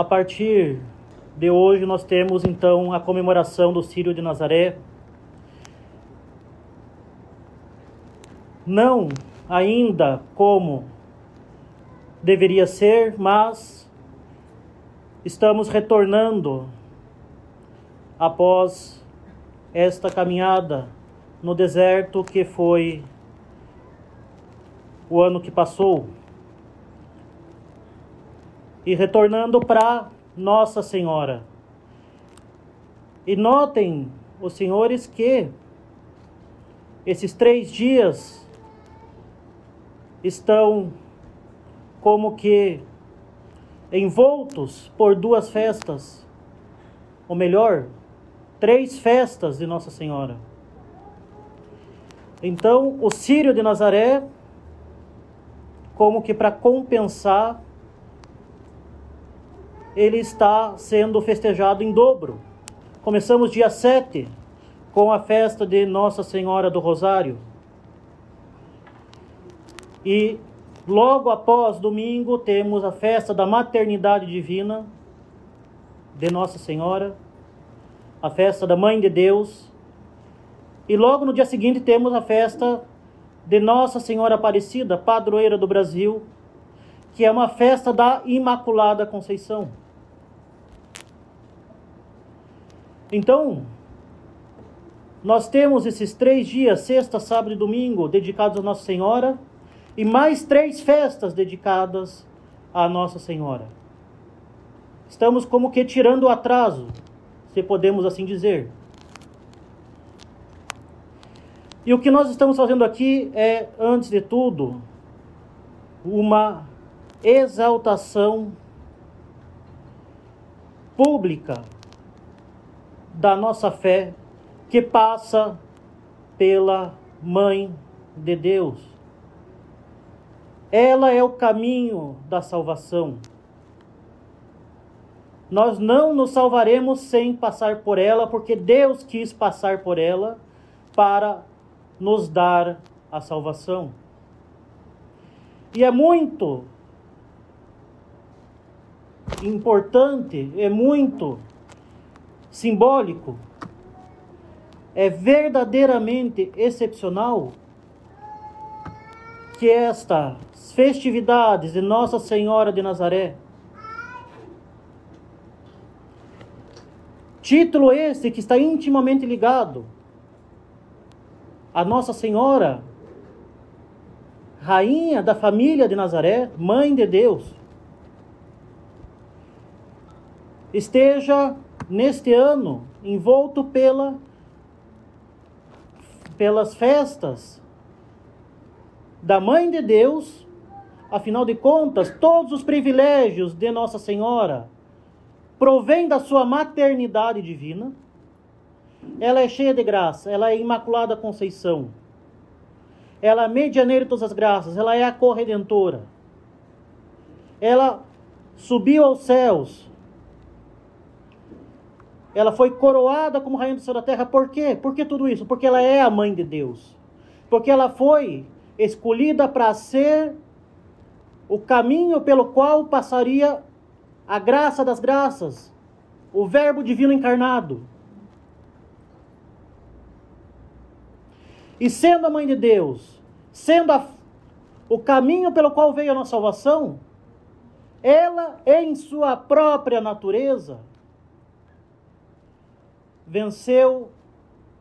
A partir de hoje, nós temos então a comemoração do Círio de Nazaré. Não ainda como deveria ser, mas estamos retornando após esta caminhada no deserto que foi o ano que passou e retornando para Nossa Senhora. E notem, os senhores, que esses três dias estão como que envoltos por duas festas, ou melhor, três festas de Nossa Senhora. Então, o Sírio de Nazaré, como que para compensar ele está sendo festejado em dobro. Começamos dia 7 com a festa de Nossa Senhora do Rosário. E logo após domingo temos a festa da Maternidade Divina de Nossa Senhora, a festa da Mãe de Deus. E logo no dia seguinte temos a festa de Nossa Senhora Aparecida, padroeira do Brasil, que é uma festa da Imaculada Conceição. Então, nós temos esses três dias, sexta, sábado e domingo, dedicados a Nossa Senhora, e mais três festas dedicadas a Nossa Senhora. Estamos como que tirando o atraso, se podemos assim dizer. E o que nós estamos fazendo aqui é, antes de tudo, uma exaltação pública da nossa fé que passa pela Mãe de Deus. Ela é o caminho da salvação. Nós não nos salvaremos sem passar por ela, porque Deus quis passar por ela para nos dar a salvação. E é muito importante, é muito simbólico, é verdadeiramente excepcional que estas festividades de Nossa Senhora de Nazaré, título este que está intimamente ligado a Nossa Senhora, rainha da família de Nazaré, mãe de Deus, esteja neste ano envolto pela pelas festas da Mãe de Deus, afinal de contas, todos os privilégios de Nossa Senhora provêm da sua maternidade divina. Ela é cheia de graça, ela é Imaculada Conceição. Ela é medianeira de todas as graças, ela é a corredentora. Ela subiu aos céus, ela foi coroada como rainha do céu da terra. Por quê? Por que tudo isso? Porque ela é a mãe de Deus. Porque ela foi escolhida para ser o caminho pelo qual passaria a graça das graças, o Verbo divino encarnado. E sendo a mãe de Deus, sendo a, o caminho pelo qual veio a nossa salvação, ela, em sua própria natureza, venceu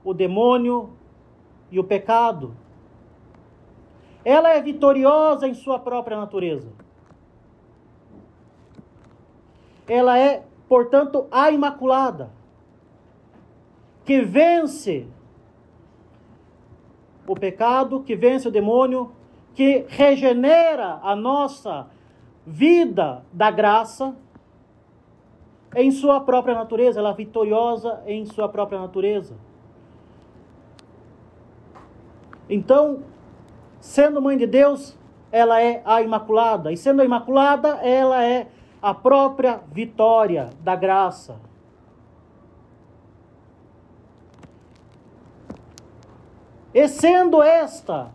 o demônio e o pecado. Ela é vitoriosa em sua própria natureza. Ela é, portanto, a Imaculada, que vence o pecado, que vence o demônio, que regenera a nossa vida da graça em sua própria natureza, ela é vitoriosa em sua própria natureza. Então, sendo mãe de Deus, ela é a Imaculada, e sendo a Imaculada, ela é a própria vitória da graça. E sendo esta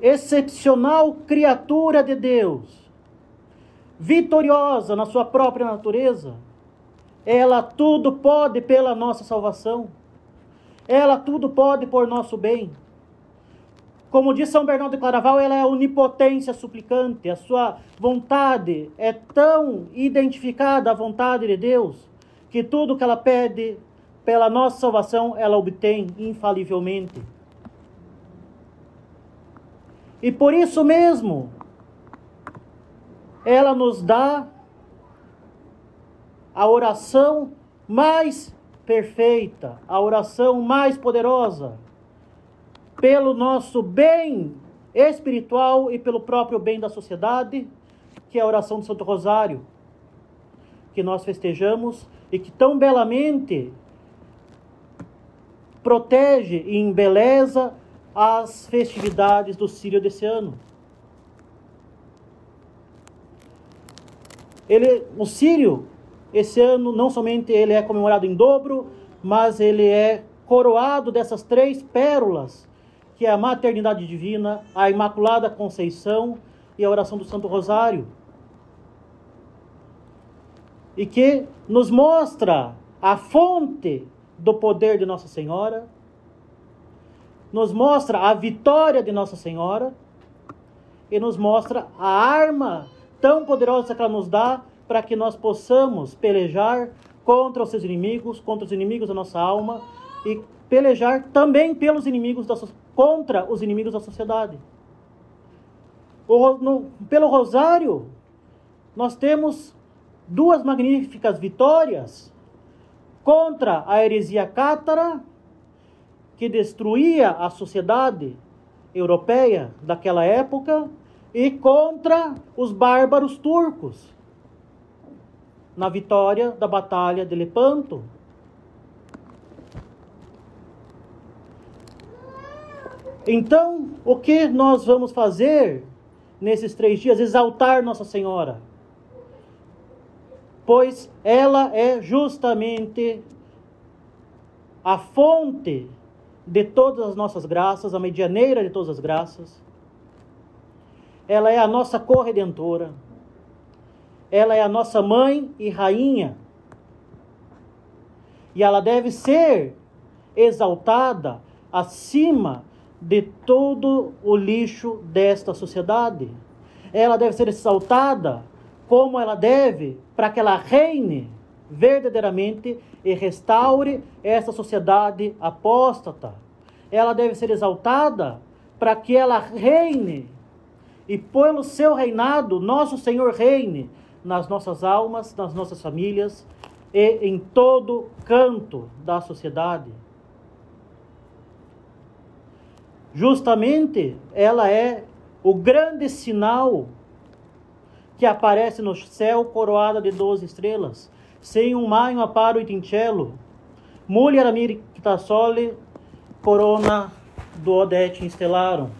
excepcional criatura de Deus, vitoriosa na sua própria natureza, ela tudo pode pela nossa salvação. Ela tudo pode por nosso bem. Como diz São Bernardo de Claraval, ela é onipotência suplicante. A sua vontade é tão identificada à vontade de Deus que tudo que ela pede pela nossa salvação ela obtém infalivelmente. E por isso mesmo, ela nos dá a oração mais perfeita, a oração mais poderosa, pelo nosso bem espiritual e pelo próprio bem da sociedade, que é a oração do Santo Rosário, que nós festejamos e que tão belamente protege e embeleza as festividades do Sírio desse ano. Ele, o Sírio esse ano, não somente ele é comemorado em dobro, mas ele é coroado dessas três pérolas, que é a maternidade divina, a Imaculada Conceição e a oração do Santo Rosário. E que nos mostra a fonte do poder de Nossa Senhora, nos mostra a vitória de Nossa Senhora e nos mostra a arma tão poderosa que ela nos dá para que nós possamos pelejar contra os seus inimigos, contra os inimigos da nossa alma e pelejar também pelos inimigos da, contra os inimigos da sociedade. O, no, pelo Rosário, nós temos duas magníficas vitórias contra a heresia cátara, que destruía a sociedade europeia daquela época, e contra os bárbaros turcos, na vitória da Batalha de Lepanto. Então, o que nós vamos fazer nesses três dias? Exaltar Nossa Senhora. Pois ela é justamente a fonte de todas as nossas graças, a medianeira de todas as graças. Ela é a nossa corredentora ela é a nossa mãe e rainha. E ela deve ser exaltada acima de todo o lixo desta sociedade. Ela deve ser exaltada como ela deve para que ela reine verdadeiramente e restaure essa sociedade apóstata. Ela deve ser exaltada para que ela reine e pelo seu reinado nosso Senhor reine nas nossas almas, nas nossas famílias e em todo canto da sociedade. Justamente ela é o grande sinal que aparece no céu coroada de doze estrelas, sem um maio aparo e tincello, mulher amir sole, corona do odete instalaram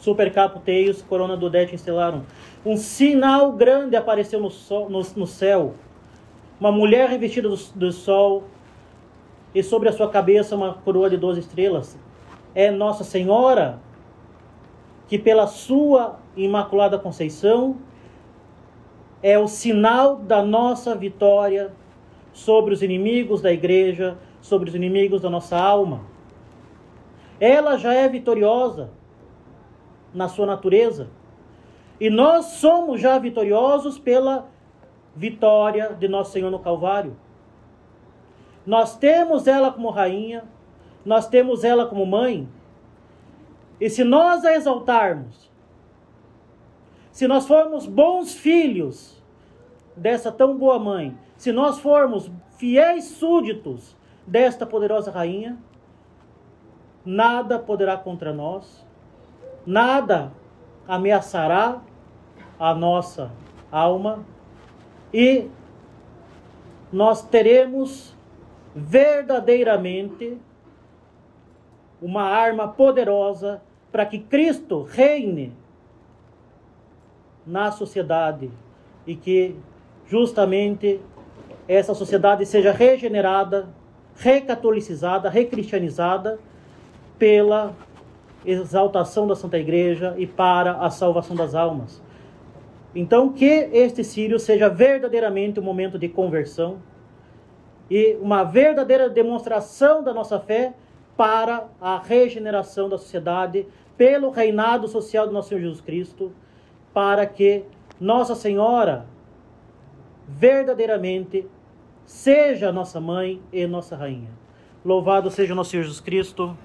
super caputeios, corona do odete instalaram um sinal grande apareceu no, sol, no, no céu. Uma mulher revestida do, do sol e sobre a sua cabeça uma coroa de doze estrelas. É Nossa Senhora que, pela sua Imaculada Conceição, é o sinal da nossa vitória sobre os inimigos da igreja, sobre os inimigos da nossa alma. Ela já é vitoriosa na sua natureza. E nós somos já vitoriosos pela vitória de nosso Senhor no Calvário. Nós temos ela como rainha, nós temos ela como mãe. E se nós a exaltarmos, se nós formos bons filhos dessa tão boa mãe, se nós formos fiéis súditos desta poderosa rainha, nada poderá contra nós, nada ameaçará a nossa alma e nós teremos verdadeiramente uma arma poderosa para que Cristo reine na sociedade e que justamente essa sociedade seja regenerada, recatolicizada, recristianizada pela exaltação da Santa Igreja e para a salvação das almas. Então, que este Sírio seja verdadeiramente um momento de conversão e uma verdadeira demonstração da nossa fé para a regeneração da sociedade, pelo reinado social do nosso Senhor Jesus Cristo, para que Nossa Senhora verdadeiramente seja nossa mãe e nossa rainha. Louvado seja nosso Senhor Jesus Cristo.